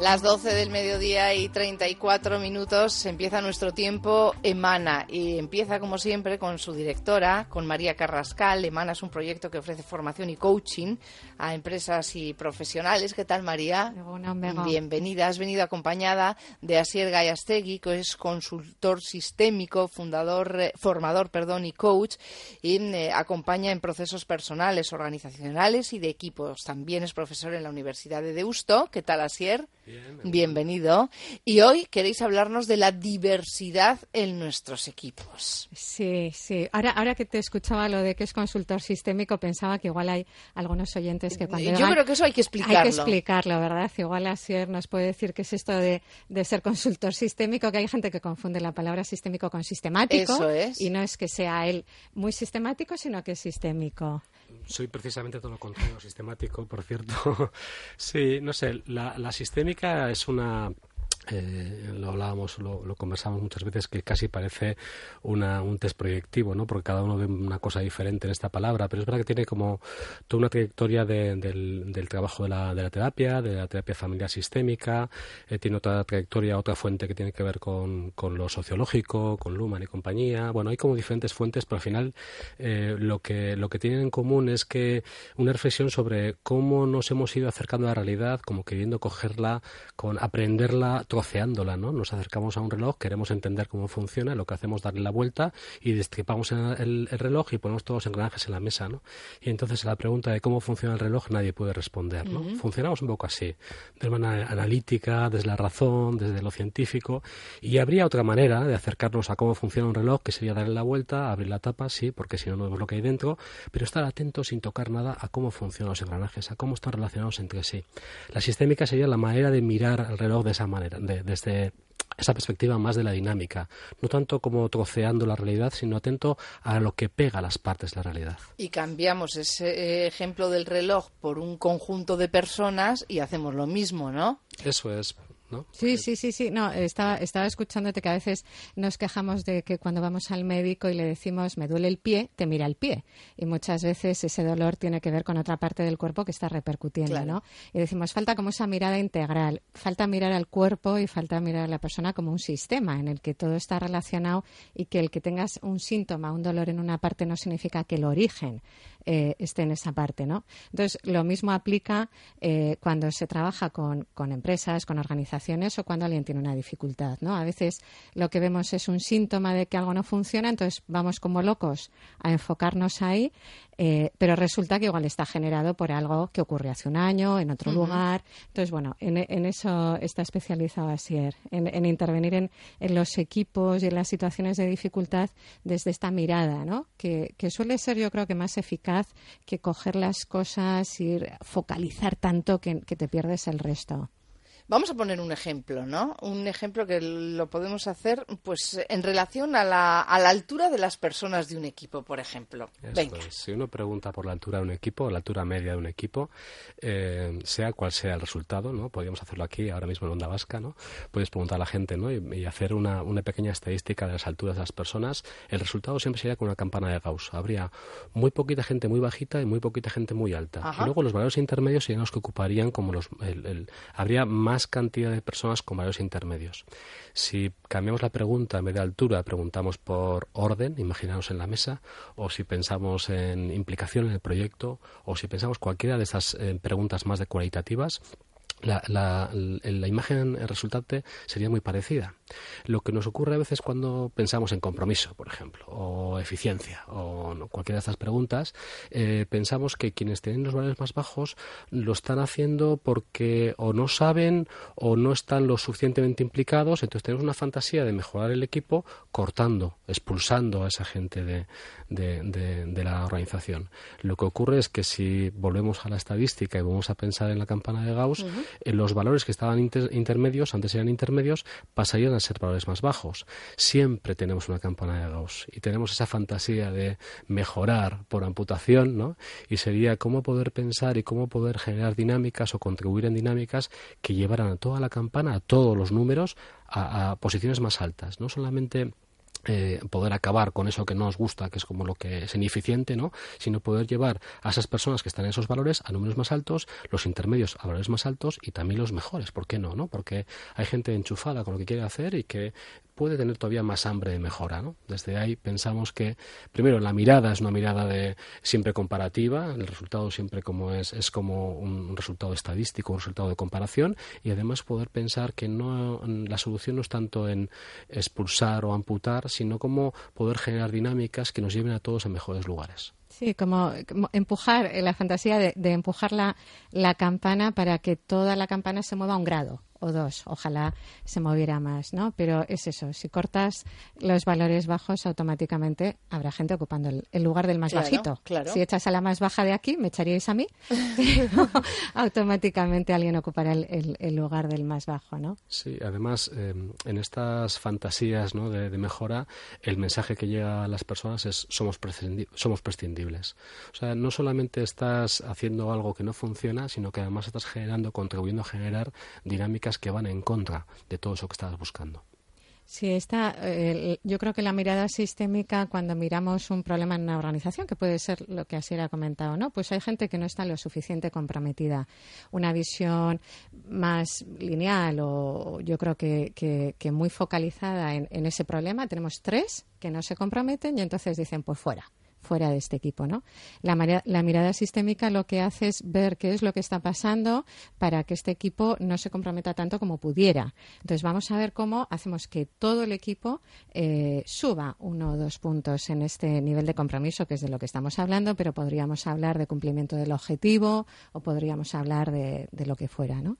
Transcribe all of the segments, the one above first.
Las 12 del mediodía y 34 minutos empieza nuestro tiempo Emana y empieza como siempre con su directora, con María Carrascal. Emana es un proyecto que ofrece formación y coaching a empresas y profesionales. ¿Qué tal María? Bienvenida. Has venido acompañada de Asier Gallastegui, que es consultor sistémico, fundador, eh, formador perdón, y coach y eh, acompaña en procesos personales, organizacionales y de equipos. También es profesor en la Universidad de Deusto. ¿Qué tal Asier? Bienvenido. Y hoy queréis hablarnos de la diversidad en nuestros equipos. Sí, sí. Ahora, ahora que te escuchaba lo de que es consultor sistémico, pensaba que igual hay algunos oyentes que cuando. Yo creo que eso hay que explicarlo. Hay que explicarlo, ¿verdad? Igual Asier nos puede decir qué es esto de, de, ser consultor sistémico, que hay gente que confunde la palabra sistémico con sistemático. Eso es. Y no es que sea él muy sistemático, sino que es sistémico soy precisamente todo lo contrario, sistemático, por cierto. sí, no sé, la, la sistémica es una lo hablábamos, lo, lo, muchas veces, que casi parece un test proyectivo, ¿no? Porque cada uno ve una cosa diferente en esta palabra, pero es verdad que tiene como toda una trayectoria del, trabajo de la, terapia, de la terapia familiar sistémica, eh, tiene otra trayectoria, otra fuente que tiene que ver con, con, lo sociológico, con Luhmann y compañía. Bueno, hay como diferentes fuentes, pero al final eh, lo, que, lo que tienen en común es que una reflexión sobre cómo nos hemos ido acercando a la realidad, como queriendo cogerla, con aprenderla, troceándola, ¿no? Nos acercamos a un reloj, queremos entender cómo funciona, lo que hacemos es darle la vuelta y destripamos el, el, reloj y ponemos todos los engranajes en la mesa, ¿no? Y entonces a la pregunta de cómo funciona el reloj nadie puede responder, ¿no? Funcionamos un poco así, de manera analítica, desde la razón, desde lo científico, y habría otra manera de acercarnos a cómo funciona un reloj, que sería darle la vuelta, abrir la tapa, sí, porque si no no vemos lo que hay dentro, pero estar atento sin tocar nada a cómo funcionan los engranajes, a cómo están relacionados entre sí. La sistémica sería la manera de mirar el reloj de esa manera, desde esa perspectiva más de la dinámica, no tanto como troceando la realidad, sino atento a lo que pega las partes de la realidad. Y cambiamos ese ejemplo del reloj por un conjunto de personas y hacemos lo mismo, ¿no? Eso es. Sí, sí, sí, sí. No, estaba, estaba escuchándote que a veces nos quejamos de que cuando vamos al médico y le decimos me duele el pie, te mira el pie. Y muchas veces ese dolor tiene que ver con otra parte del cuerpo que está repercutiendo, ¿no? Y decimos, falta como esa mirada integral, falta mirar al cuerpo y falta mirar a la persona como un sistema en el que todo está relacionado y que el que tengas un síntoma, un dolor en una parte no significa que el origen eh, esté en esa parte, ¿no? Entonces, lo mismo aplica eh, cuando se trabaja con, con, empresas, con organizaciones o cuando alguien tiene una dificultad, ¿no? A veces lo que vemos es un síntoma de que algo no funciona, entonces vamos como locos a enfocarnos ahí eh, pero resulta que igual está generado por algo que ocurrió hace un año, en otro lugar. Entonces, bueno, en, eso está especializado Asier, en, en intervenir en, los equipos y en las situaciones de dificultad desde esta mirada, ¿no? Que, suele ser, yo creo que más eficaz que coger las cosas y focalizar tanto que te pierdes el resto. Vamos a poner un ejemplo, ¿no? Un ejemplo que lo podemos hacer, pues, en relación a la, a la altura de las personas de un equipo, por ejemplo. Venga. Si uno pregunta por la altura de un equipo, la altura media de un equipo, eh, sea cual sea el resultado, ¿no? Podríamos hacerlo aquí, ahora mismo en Onda Vasca, ¿no? Puedes preguntar a la gente, ¿no? Y, hacer una, una, pequeña estadística de las alturas de las personas. El resultado siempre sería con una campana de Gauss. Habría muy poquita gente muy bajita y muy poquita gente muy alta. Y luego los valores intermedios serían los que ocuparían como los... el, habría más cantidad de personas con valores intermedios. Si cambiamos la pregunta en vez de altura, preguntamos por orden, imaginaos en la mesa, o si pensamos en implicación en el proyecto, o si pensamos cualquiera de esas eh, preguntas más de cualitativas, la, la, imagen resultante sería muy parecida. Lo que nos ocurre a veces cuando pensamos en compromiso, por ejemplo, o eficiencia, o cualquiera de estas preguntas, eh, pensamos que quienes tienen los valores más bajos lo están haciendo porque o no saben o no están lo suficientemente implicados, entonces tenemos una fantasía de mejorar el equipo cortando, expulsando a esa gente de, de, la organización. Lo que ocurre es que si volvemos a la estadística y vamos a pensar en la campana de Gauss, eh, los valores que estaban intermedios, antes eran intermedios, pasarían a ser valores más bajos. Siempre tenemos una campana de Gauss y tenemos esa fantasía de mejorar por amputación, ¿no? Y sería cómo poder pensar y cómo poder generar dinámicas o contribuir en dinámicas que llevaran a toda la campana, a todos los números, a, a posiciones más altas, no solamente eh, poder acabar con eso que no nos gusta, que es como lo que es ineficiente, ¿no? Sino poder llevar a esas personas que están en esos valores a números más altos, los intermedios a valores más altos y también los mejores. ¿Por qué no? ¿no? Porque hay gente enchufada con lo que quiere hacer y que puede tener todavía más hambre de mejora. ¿no? Desde ahí pensamos que, primero, la mirada es una mirada de siempre comparativa, el resultado siempre como es, es como un, resultado estadístico, un resultado de comparación, y además poder pensar que no, la solución no es tanto en expulsar o amputar, sino como poder generar dinámicas que nos lleven a todos a mejores lugares. Sí, como, empujar, eh, la fantasía de, empujar la, la, campana para que toda la campana se mueva a un grado o dos. Ojalá se moviera más, ¿no? Pero es eso, si cortas los valores bajos, automáticamente habrá gente ocupando el, lugar del más bajito. Si echas a la más baja de aquí, me echaríais a mí, automáticamente alguien ocupará el, lugar del más bajo, ¿no? Sí, además, eh, en estas fantasías ¿no? de, mejora, el mensaje que llega a las personas es somos, somos prescindibles. O sea, no solamente estás haciendo algo que no funciona, sino que además estás generando, contribuyendo a generar dinámicas que van en contra de todo eso que estabas buscando. Sí, está. yo creo que la mirada sistémica, cuando miramos un problema en una organización, que puede ser lo que así era comentado, ¿no? Pues hay gente que no está lo suficiente comprometida. Una visión más lineal o yo creo que, que, muy focalizada en, en ese problema. Tenemos tres que no se comprometen y entonces dicen, pues fuera fuera de este equipo. ¿no? La, mirada sistémica lo que hace es ver qué es lo que está pasando para que este equipo no se comprometa tanto como pudiera. Entonces vamos a ver cómo hacemos que todo el equipo eh, suba uno o dos puntos en este nivel de compromiso, que es de lo que estamos hablando, pero podríamos hablar de cumplimiento del objetivo o podríamos hablar de, lo que fuera. ¿no?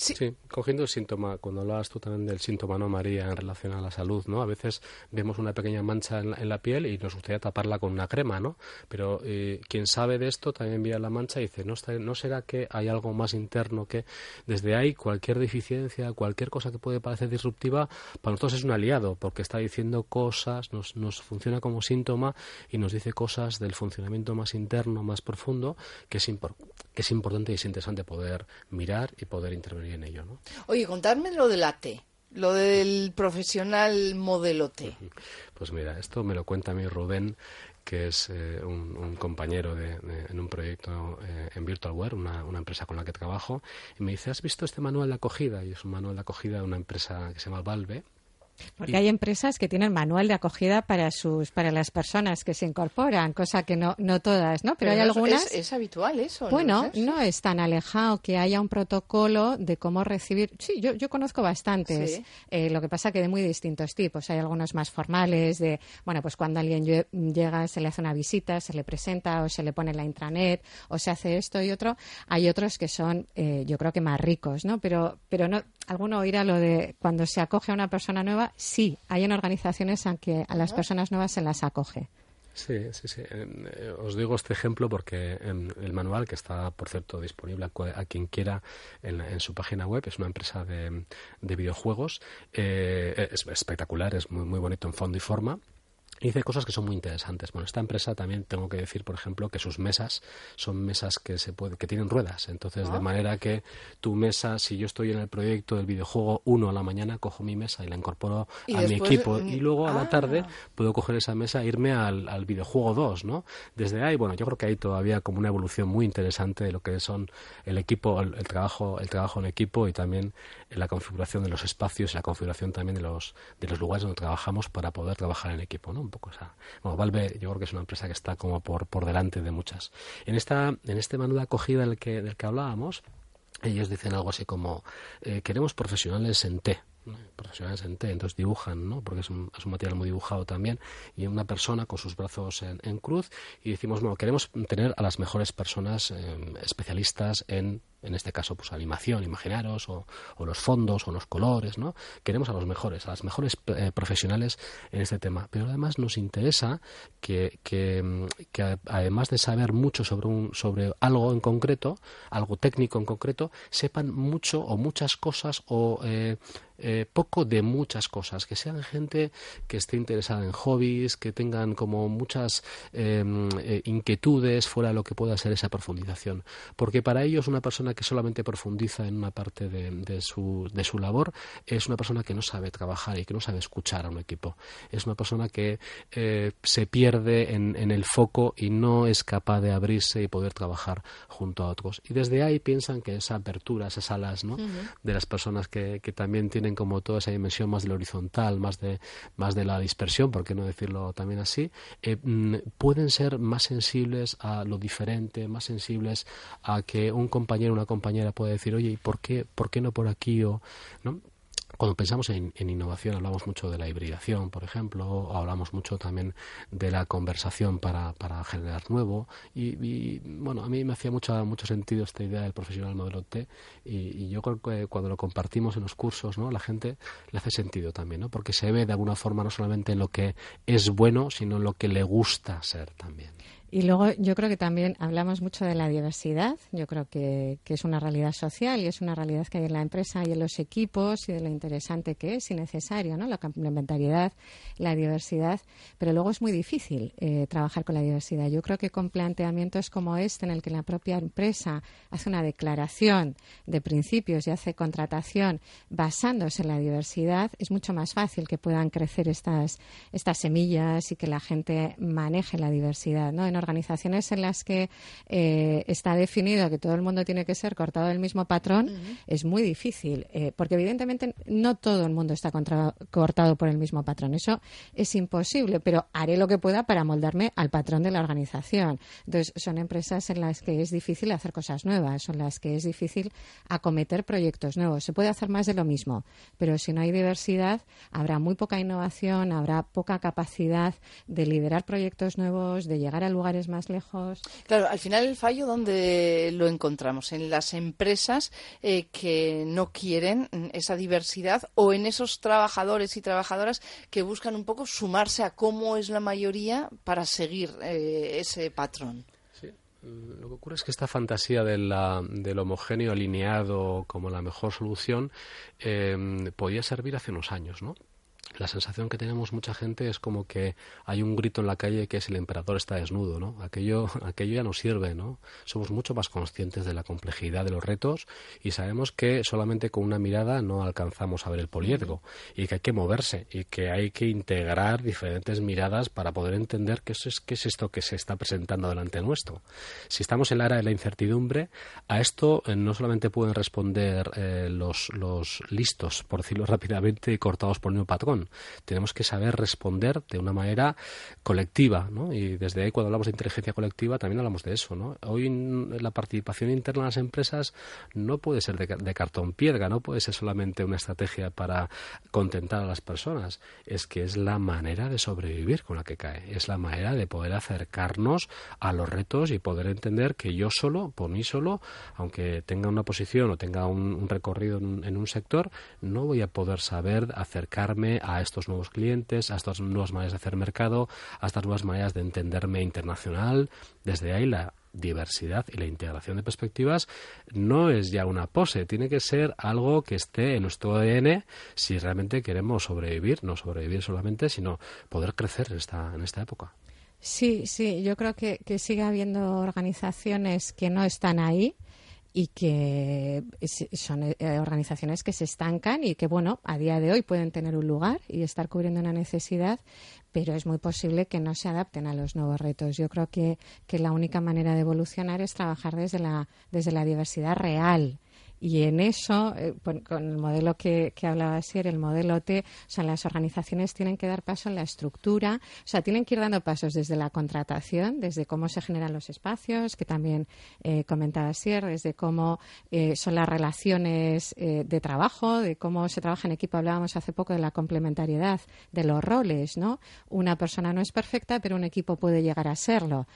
Sí. cogiendo el síntoma, cuando hablabas tú también del síntoma, ¿no, María, en relación a la salud, ¿no? A veces vemos una pequeña mancha en la, piel y nos gustaría taparla con una crema, ¿no? Pero eh, quien sabe de esto también ve la mancha y dice, ¿no, ¿no será que hay algo más interno que desde ahí cualquier deficiencia, cualquier cosa que puede parecer disruptiva, para nosotros es un aliado, porque está diciendo cosas, nos, nos funciona como síntoma y nos dice cosas del funcionamiento más interno, más profundo, que es, que es importante y es interesante poder mirar y poder intervenir en ello. ¿no? Oye, contadme lo de la T. Lo del profesional modelo T. Pues mira, esto me lo cuenta a mí Rubén, que es eh, un, compañero de, en un proyecto eh, en Virtualware, una, una, empresa con la que trabajo, y me dice, ¿has visto este manual de acogida? Y es un manual de acogida de una empresa que se llama Valve, porque hay empresas que tienen manual de acogida para sus para las personas que se incorporan, cosa que no, no todas, ¿no? Pero, hay algunas. Es, habitual eso. Bueno, ¿no? es tan alejado que haya un protocolo de cómo recibir. Sí, yo, yo conozco bastantes. Eh, lo que pasa que de muy distintos tipos. Hay algunos más formales, de, bueno, pues cuando alguien llega, se le hace una visita, se le presenta o se le pone la intranet o se hace esto y otro. Hay otros que son, eh, yo creo que más ricos, ¿no? Pero, pero no, alguno oirá lo de cuando se acoge a una persona nueva sí, hay en organizaciones en que a las personas nuevas se las acoge. Sí, sí, sí. Eh, os digo este ejemplo porque el manual, que está, por cierto, disponible a, quien quiera en, su página web, es una empresa de, videojuegos. Eh, es espectacular, es muy, muy bonito en fondo y forma y dice cosas que son muy interesantes. Bueno, esta empresa también tengo que decir, por ejemplo, que sus mesas son mesas que se puede, que tienen ruedas. Entonces, de ah. manera que tu mesa, si yo estoy en el proyecto del videojuego 1 a la mañana, cojo mi mesa y la incorporo a mi equipo. Y luego a la tarde ah. puedo coger esa mesa e irme al, al, videojuego 2, ¿no? Desde ahí, bueno, yo creo que hay todavía como una evolución muy interesante de lo que son el equipo, el, trabajo, el trabajo en equipo y también la configuración de los espacios y la configuración también de los, de los lugares donde trabajamos para poder trabajar en equipo, ¿no? poco. bueno, Valve yo creo que es una empresa que está como por, por delante de muchas. En, esta, en este de acogida del que, del que hablábamos, ellos dicen algo así como, eh, queremos profesionales en T profesionales en T, entonces dibujan, ¿no? porque es un, es un, material muy dibujado también, y una persona con sus brazos en, en cruz, y decimos, bueno, queremos tener a las mejores personas eh, especialistas en, en este caso, pues animación, imaginaros, o, los fondos, o los colores, ¿no? Queremos a los mejores, a las mejores eh, profesionales en este tema, pero además nos interesa que, que, que, además de saber mucho sobre, un, sobre algo en concreto, algo técnico en concreto, sepan mucho o muchas cosas o... Eh, eh, poco de muchas cosas, que sean gente que esté interesada en hobbies, que tengan como muchas em, eh, inquietudes fuera de lo que pueda ser esa profundización. Porque para ellos una persona que solamente profundiza en una parte de, su, de su labor es una persona que no sabe trabajar y que no sabe escuchar a un equipo. Es una persona que eh, se pierde en, en el foco y no es capaz de abrirse y poder trabajar junto a otros. Y desde ahí piensan que esa apertura, esas alas ¿no? de las personas que, que, también tienen como toda esa dimensión más de lo horizontal, más de, más de la dispersión, por qué no decirlo también así, eh, mm, pueden ser más sensibles a lo diferente, más sensibles a que un compañero o una compañera puede decir, oye, ¿y por qué, por qué no por aquí? O, ¿no? Cuando pensamos en, innovación hablamos mucho de la hibridación, por ejemplo, hablamos mucho también de la conversación para, para generar nuevo y, bueno, a mí me hacía mucho, mucho sentido esta idea del profesional modelo T y, yo creo que cuando lo compartimos en los cursos, ¿no? La gente le hace sentido también, ¿no? Porque se ve de alguna forma no solamente en lo que es bueno, sino en lo que le gusta ser también. Y luego yo creo que también hablamos mucho de la diversidad. Yo creo que, es una realidad social y es una realidad que hay en la empresa y en los equipos y de lo interesante que es y necesario, ¿no? La complementariedad, la diversidad. Pero luego es muy difícil eh, trabajar con la diversidad. Yo creo que con planteamientos como este, en el que la propia empresa hace una declaración de principios y hace contratación basándose en la diversidad, es mucho más fácil que puedan crecer estas, estas semillas y que la gente maneje la diversidad, ¿no? Organizaciones en las que eh, está definido que todo el mundo tiene que ser cortado del mismo patrón, es muy difícil, eh, porque evidentemente no todo el mundo está cortado por el mismo patrón. Eso es imposible, pero haré lo que pueda para moldarme al patrón de la organización. Entonces, son empresas en las que es difícil hacer cosas nuevas, son las que es difícil acometer proyectos nuevos. Se puede hacer más de lo mismo, pero si no hay diversidad, habrá muy poca innovación, habrá poca capacidad de liderar proyectos nuevos, de llegar al lugar más lejos. Claro, al final el fallo, ¿dónde lo encontramos? ¿En las empresas eh, que no quieren esa diversidad o en esos trabajadores y trabajadoras que buscan un poco sumarse a cómo es la mayoría para seguir eh, ese patrón? Sí. Lo que ocurre es que esta fantasía de la, del homogéneo alineado como la mejor solución eh, podía servir hace unos años, ¿no? La sensación que tenemos mucha gente es como que hay un grito en la calle que es el emperador está desnudo, ¿no? Aquello, aquello ya no sirve, ¿no? Somos mucho más conscientes de la complejidad de los retos y sabemos que solamente con una mirada no alcanzamos a ver el poliedro y que hay que moverse y que hay que integrar diferentes miradas para poder entender qué es, qué es esto que se está presentando delante nuestro. Si estamos en la era de la incertidumbre, a esto eh, no solamente pueden responder eh, los, los listos, por decirlo rápidamente, cortados por un patrón, tenemos que saber responder de una manera colectiva, ¿no? Y desde ahí, cuando hablamos de inteligencia colectiva, también hablamos de eso, ¿no? Hoy la participación interna en las empresas no puede ser de, cartón piedra, no puede ser solamente una estrategia para contentar a las personas, es que es la manera de sobrevivir con la que cae, es la manera de poder acercarnos a los retos y poder entender que yo solo, por mí solo, aunque tenga una posición o tenga un, recorrido en, en un sector, no voy a poder saber acercarme a estos nuevos clientes, a estas nuevas maneras de hacer mercado, a estas nuevas maneras de entenderme internacional. Desde ahí la diversidad y la integración de perspectivas no es ya una pose, tiene que ser algo que esté en nuestro ADN si realmente queremos sobrevivir, no sobrevivir solamente, sino poder crecer en esta, en esta época. Sí, sí, yo creo que, que sigue habiendo organizaciones que no están ahí y que son eh, organizaciones que se estancan y que, bueno, a día de hoy pueden tener un lugar y estar cubriendo una necesidad, pero es muy posible que no se adapten a los nuevos retos. Yo creo que, que la única manera de evolucionar es trabajar desde la, desde la diversidad real y en eso, eh, con el modelo que, que hablaba ayer, el modelo T, o sea, las organizaciones tienen que dar paso en la estructura, o sea, tienen que ir dando pasos desde la contratación, desde cómo se generan los espacios, que también eh, comentaba ayer, desde cómo eh, son las relaciones eh, de trabajo, de cómo se trabaja en equipo. Hablábamos hace poco de la complementariedad de los roles, ¿no? Una persona no es perfecta, pero un equipo puede llegar a serlo.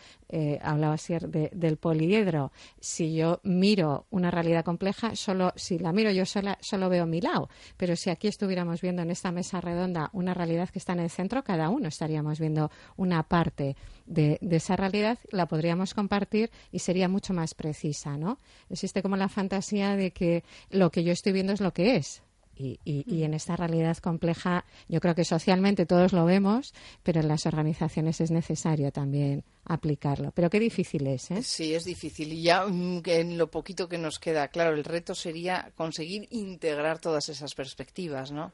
hablaba ayer del poliedro. Si yo miro una realidad compleja, solo, si la miro yo sola, solo veo mi lado. Pero si aquí estuviéramos viendo en esta mesa redonda una realidad que está en el centro, cada uno estaríamos viendo una parte de, esa realidad, la podríamos compartir y sería mucho más precisa, ¿no? Existe como la fantasía de que lo que yo estoy viendo es lo que es Y, y, en esta realidad compleja, yo creo que socialmente todos lo vemos, pero en las organizaciones es necesario también aplicarlo. Pero qué difícil es, ¿eh? Sí, es difícil. Y ya mm, en lo poquito que nos queda, claro, el reto sería conseguir integrar todas esas perspectivas, ¿no?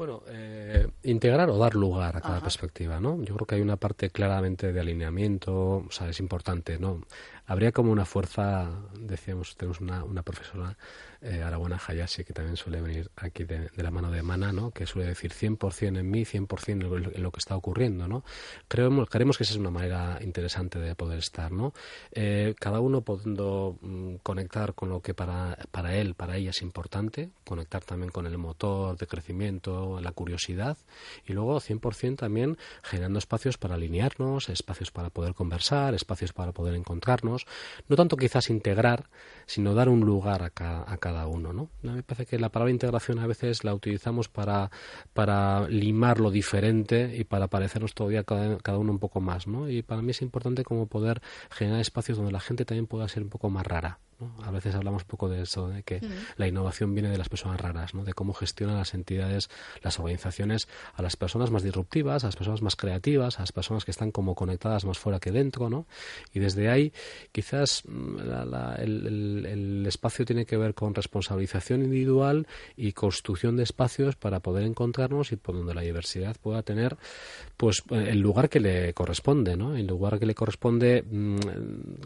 Bueno, eh, integrar o dar lugar a cada perspectiva, ¿no? Yo creo que hay una parte claramente de alineamiento, o sea, es importante, ¿no? Habría como una fuerza, decíamos, tenemos una, una profesora eh, Hayashi, que también suele venir aquí de, la mano de Mana, ¿no? que suele decir 100% en mí, 100% en lo, que está ocurriendo. ¿no? Creemos, creemos que esa es una manera interesante de poder estar. ¿no? Eh, cada uno pudiendo mm, conectar con lo que para, para él, para ella es importante, conectar también con el motor de crecimiento, la curiosidad, y luego 100% también generando espacios para alinearnos, espacios para poder conversar, espacios para poder encontrarnos, no tanto quizás integrar, sino dar un lugar a cada, a cada uno, ¿no? Me parece que la palabra integración a veces la utilizamos para, para limar lo diferente y para parecernos todavía cada, cada uno un poco más, ¿no? Y para mí es importante como poder generar espacios donde la gente también pueda ser un poco más rara, a veces hablamos poco de eso, de que la innovación viene de las personas raras, ¿no? de cómo gestionan las entidades, las organizaciones a las personas más disruptivas, a las personas más creativas, a las personas que están como conectadas más fuera que dentro. ¿no? Y desde ahí quizás mm, el, espacio tiene que ver con responsabilización individual y construcción de espacios para poder encontrarnos y por donde la diversidad pueda tener pues el lugar que le corresponde, ¿no? el lugar que le corresponde mm,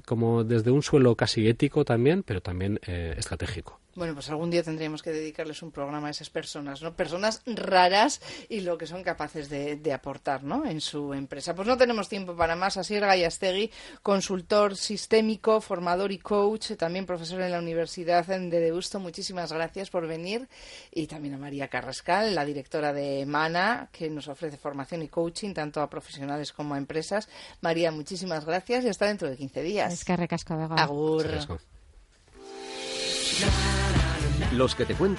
como desde un suelo casi ético también pero también eh, estratégico. Bueno, pues algún día tendríamos que dedicarles un programa a esas personas, ¿no? Personas raras y lo que son capaces de, aportar, ¿no? En su empresa. Pues no tenemos tiempo para más. Así Gallastegui, consultor sistémico, formador y coach, también profesor en la Universidad de Deusto. Muchísimas gracias por venir. Y también a María Carrascal, la directora de MANA, que nos ofrece formación y coaching tanto a profesionales como a empresas. María, muchísimas gracias y hasta dentro de 15 días. Es que recasco, Agur. Los que te cuentan